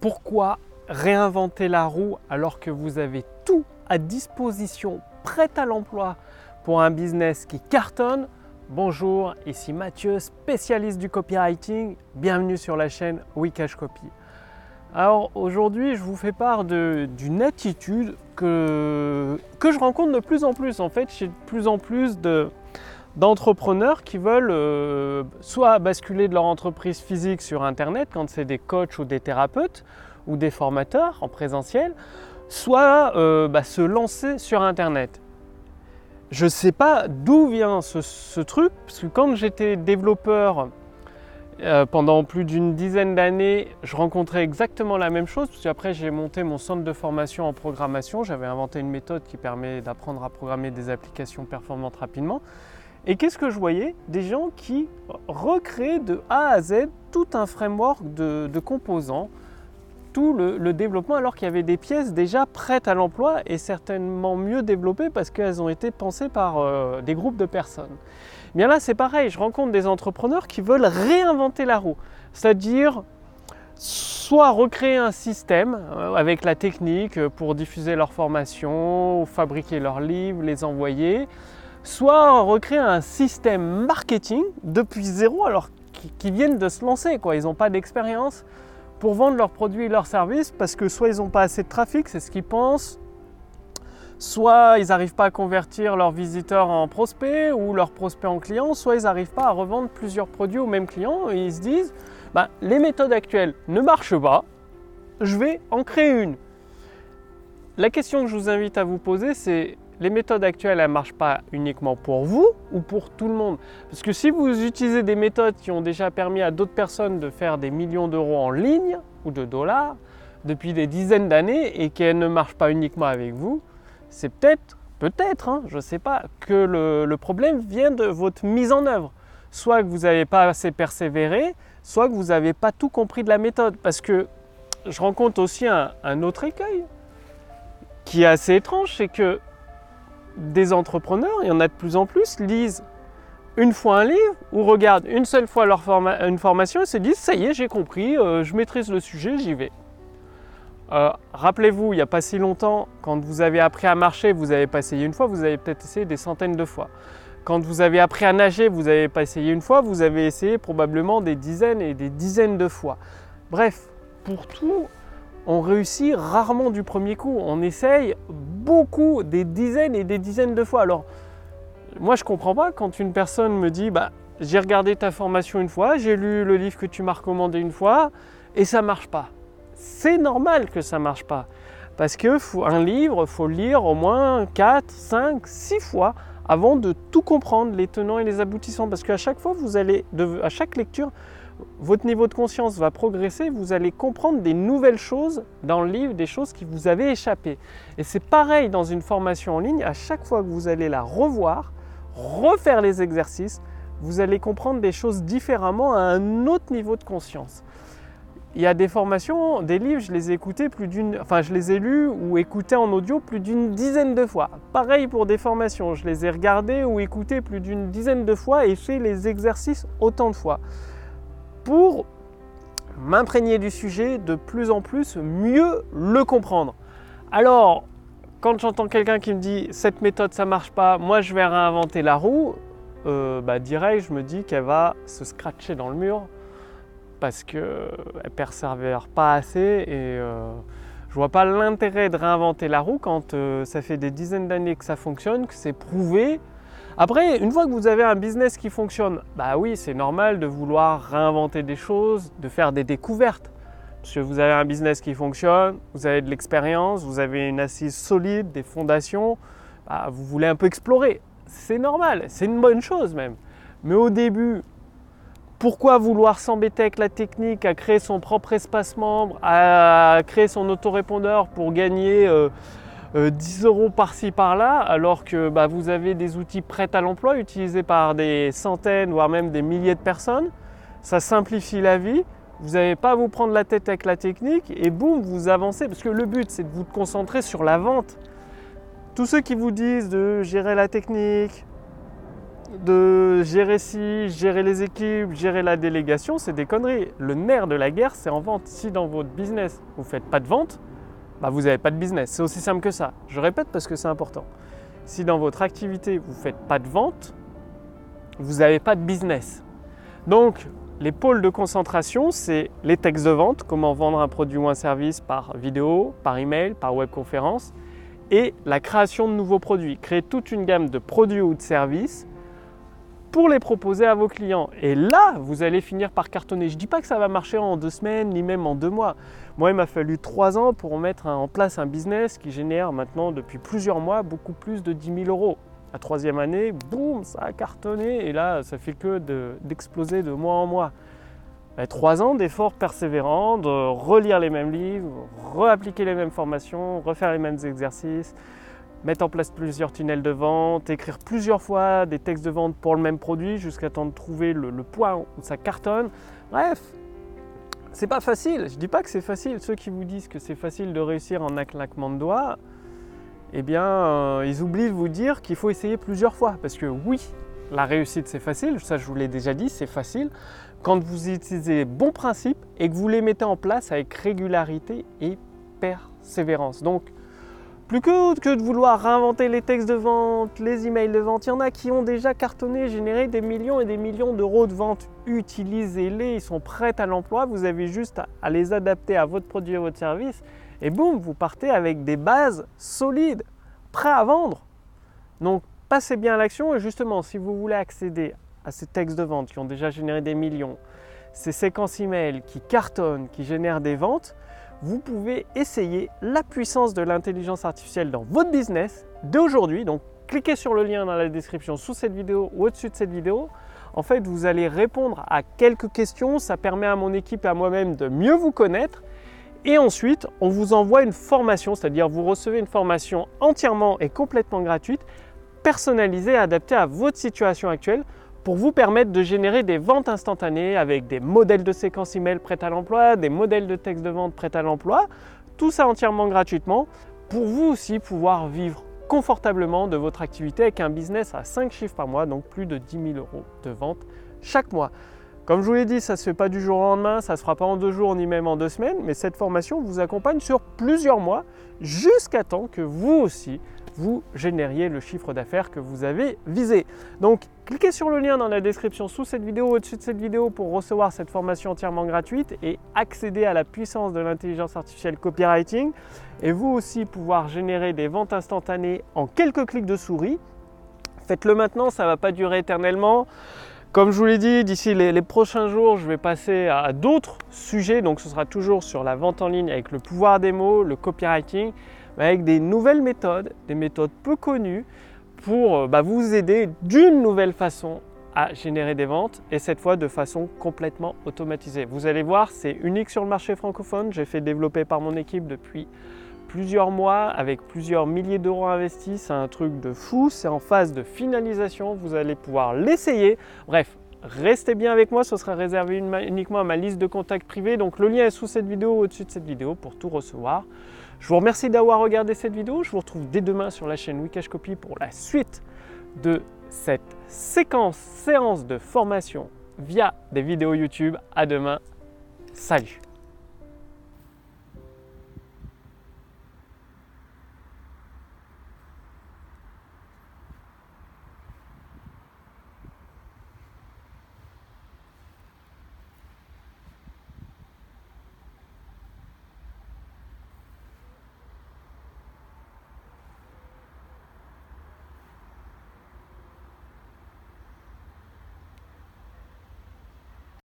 Pourquoi réinventer la roue alors que vous avez tout à disposition, prêt à l'emploi pour un business qui cartonne? Bonjour, ici Mathieu, spécialiste du copywriting. Bienvenue sur la chaîne Wikash Copy. Alors aujourd'hui, je vous fais part d'une attitude que, que je rencontre de plus en plus. En fait, chez de plus en plus d'entrepreneurs qui veulent euh, soit basculer de leur entreprise physique sur Internet quand c'est des coachs ou des thérapeutes, ou des formateurs en présentiel, soit euh, bah, se lancer sur Internet. Je ne sais pas d'où vient ce, truc, parce que quand j'étais développeur euh, pendant plus d'une dizaine d'années, je rencontrais exactement la même chose, parce qu'après j'ai monté mon centre de formation en programmation, j'avais inventé une méthode qui permet d'apprendre à programmer des applications performantes rapidement. Et qu'est-ce que je voyais Des gens qui recréaient de A à Z tout un framework de composants tout le, développement alors qu'il y avait des pièces déjà prêtes à l'emploi et certainement mieux développées parce qu'elles ont été pensées par euh, des groupes de personnes. Bien là c'est pareil, je rencontre des entrepreneurs qui veulent réinventer la roue, c'est-à-dire soit recréer un système euh, avec la technique pour diffuser leur formation, fabriquer leurs livres, les envoyer, soit recréer un système marketing depuis zéro alors qu'ils viennent de se lancer, quoi. ils n'ont pas d'expérience pour vendre leurs produits et leurs services parce que soit ils n'ont pas assez de trafic, c'est ce qu'ils pensent, soit ils n'arrivent pas à convertir leurs visiteurs en prospects ou leurs prospects en clients, soit ils n'arrivent pas à revendre plusieurs produits au même client et ils se disent bah, les méthodes actuelles ne marchent pas, je vais en créer une. La question que je vous invite à vous poser, c'est les méthodes actuelles, elles ne marchent pas uniquement pour vous ou pour tout le monde. Parce que si vous utilisez des méthodes qui ont déjà permis à d'autres personnes de faire des millions d'euros en ligne ou de dollars depuis des dizaines d'années et qu'elles ne marchent pas uniquement avec vous, c'est peut-être, peut-être, hein, je ne sais pas, que le, problème vient de votre mise en œuvre. Soit que vous n'avez pas assez persévéré, soit que vous n'avez pas tout compris de la méthode. Parce que je rencontre aussi un autre écueil qui est assez étrange, c'est que des entrepreneurs, il y en a de plus en plus, lisent une fois un livre ou regardent une seule fois leur une formation et se disent ça y est, j'ai compris, euh, je maîtrise le sujet, j'y vais. Euh, rappelez-vous, il n'y a pas si longtemps, quand vous avez appris à marcher, vous n'avez pas essayé une fois, vous avez peut-être essayé des centaines de fois. Quand vous avez appris à nager, vous n'avez pas essayé une fois, vous avez essayé probablement des dizaines et des dizaines de fois. Bref, pour tout, on réussit rarement du premier coup. On essaye beaucoup, des dizaines et des dizaines de fois. Alors, moi, je comprends pas quand une personne me dit bah, J'ai regardé ta formation une fois, j'ai lu le livre que tu m'as recommandé une fois, et ça marche pas. C'est normal que ça marche pas. Parce que un livre, faut lire au moins 4, 5, 6 fois avant de tout comprendre, les tenants et les aboutissants. Parce qu'à chaque fois, vous allez, à chaque lecture, votre niveau de conscience va progresser, vous allez comprendre des nouvelles choses dans le livre, des choses qui vous avaient échappé. Et c'est pareil dans une formation en ligne, à chaque fois que vous allez la revoir, refaire les exercices, vous allez comprendre des choses différemment à un autre niveau de conscience. Il y a des formations, des livres, je les ai écoutés plus d'une, enfin je les ai lus ou écoutés en audio plus d'une dizaine de fois. Pareil pour des formations, je les ai regardés ou écoutés plus d'une dizaine de fois et fait les exercices autant de fois pour m'imprégner du sujet de plus en plus, mieux le comprendre. Alors, quand j'entends quelqu'un qui me dit cette méthode ça marche pas, moi je vais réinventer la roue, euh, bah, direct je me dis qu'elle va se scratcher dans le mur parce qu'elle ne persévère pas assez et euh, je vois pas l'intérêt de réinventer la roue quand euh, ça fait des dizaines d'années que ça fonctionne, que c'est prouvé après, une fois que vous avez un business qui fonctionne, bah oui, c'est normal de vouloir réinventer des choses, de faire des découvertes. Parce que vous avez un business qui fonctionne, vous avez de l'expérience, vous avez une assise solide, des fondations, bah, vous voulez un peu explorer. C'est normal, c'est une bonne chose même. Mais au début, pourquoi vouloir s'embêter avec la technique, à créer son propre espace membre, à créer son autorépondeur pour gagner euh, 10 euh, euros par-ci par-là, alors que bah, vous avez des outils prêts à l'emploi utilisés par des centaines, voire même des milliers de personnes. Ça simplifie la vie. Vous n'avez pas à vous prendre la tête avec la technique et boum, vous avancez. Parce que le but, c'est de vous concentrer sur la vente. Tous ceux qui vous disent de gérer la technique, de gérer ci, gérer les équipes, gérer la délégation, c'est des conneries. Le nerf de la guerre, c'est en vente. Si dans votre business, vous ne faites pas de vente, bah vous n'avez pas de business. C'est aussi simple que ça. Je répète parce que c'est important. Si dans votre activité, vous ne faites pas de vente, vous n'avez pas de business. Donc, les pôles de concentration, c'est les textes de vente, comment vendre un produit ou un service par vidéo, par email, par webconférence, et la création de nouveaux produits. Créer toute une gamme de produits ou de services pour les proposer à vos clients. Et là, vous allez finir par cartonner. Je ne dis pas que ça va marcher en deux semaines, ni même en deux mois. Moi, il m'a fallu trois ans pour mettre en place un business qui génère maintenant, depuis plusieurs mois, beaucoup plus de 10 000 euros. La troisième année, boum, ça a cartonné. Et là, ça fait que d'exploser de, mois en mois. trois ans d'efforts persévérants, de relire les mêmes livres, réappliquer les mêmes formations, refaire les mêmes exercices, mettre en place plusieurs tunnels de vente, écrire plusieurs fois des textes de vente pour le même produit jusqu'à temps de trouver le, point où ça cartonne. Bref, c'est pas facile. Je dis pas que c'est facile. Ceux qui vous disent que c'est facile de réussir en un claquement de doigts, eh bien, euh, ils oublient de vous dire qu'il faut essayer plusieurs fois. Parce que oui, la réussite c'est facile, ça je vous l'ai déjà dit, c'est facile quand vous utilisez bons principes et que vous les mettez en place avec régularité et persévérance. Donc, plus que, de vouloir réinventer les textes de vente, les emails de vente, il y en a qui ont déjà cartonné, généré des millions et des millions d'euros de vente. Utilisez-les, ils sont prêts à l'emploi, vous avez juste à, les adapter à votre produit et votre service. Et boum, vous partez avec des bases solides, prêts à vendre. Donc passez bien à l'action et justement, si vous voulez accéder à ces textes de vente qui ont déjà généré des millions, ces séquences emails qui cartonnent, qui génèrent des ventes, vous pouvez essayer la puissance de l'intelligence artificielle dans votre business d'aujourd'hui. Donc cliquez sur le lien dans la description sous cette vidéo ou au-dessus de cette vidéo. En fait, vous allez répondre à quelques questions. Ça permet à mon équipe et à moi-même de mieux vous connaître. Et ensuite, on vous envoie une formation, c'est-à-dire vous recevez une formation entièrement et complètement gratuite, personnalisée adaptée à votre situation actuelle pour vous permettre de générer des ventes instantanées avec des modèles de séquences email prêts à l'emploi, des modèles de texte de vente prêts à l'emploi, tout ça entièrement gratuitement pour vous aussi pouvoir vivre confortablement de votre activité avec un business à 5 chiffres par mois, donc plus de 10 000 euros de vente chaque mois. Comme je vous l'ai dit, ça ne se fait pas du jour au lendemain, ça ne se fera pas en deux jours ni même en deux semaines, mais cette formation vous accompagne sur plusieurs mois jusqu'à temps que vous aussi vous génériez le chiffre d'affaires que vous avez visé. Donc cliquez sur le lien dans la description sous cette vidéo, au-dessus de cette vidéo pour recevoir cette formation entièrement gratuite et accéder à la puissance de l'intelligence artificielle copywriting et vous aussi pouvoir générer des ventes instantanées en quelques clics de souris. Faites-le maintenant, ça ne va pas durer éternellement. Comme je vous l'ai dit, d'ici les, prochains jours, je vais passer à d'autres sujets. Donc ce sera toujours sur la vente en ligne avec le pouvoir des mots, le copywriting avec des nouvelles méthodes, des méthodes peu connues pour euh, bah, vous aider d'une nouvelle façon à générer des ventes et cette fois de façon complètement automatisée. Vous allez voir, c'est unique sur le marché francophone. J'ai fait développer par mon équipe depuis plusieurs mois avec plusieurs milliers d'euros investis. C'est un truc de fou. C'est en phase de finalisation. Vous allez pouvoir l'essayer. Bref, restez bien avec moi. Ce sera réservé uniquement à ma liste de contacts privés. Donc le lien est sous cette vidéo ou au-dessus de cette vidéo pour tout recevoir. Je vous remercie d'avoir regardé cette vidéo. Je vous retrouve dès demain sur la chaîne Wikash Copy pour la suite de cette séquence, séance de formation via des vidéos YouTube. À demain. Salut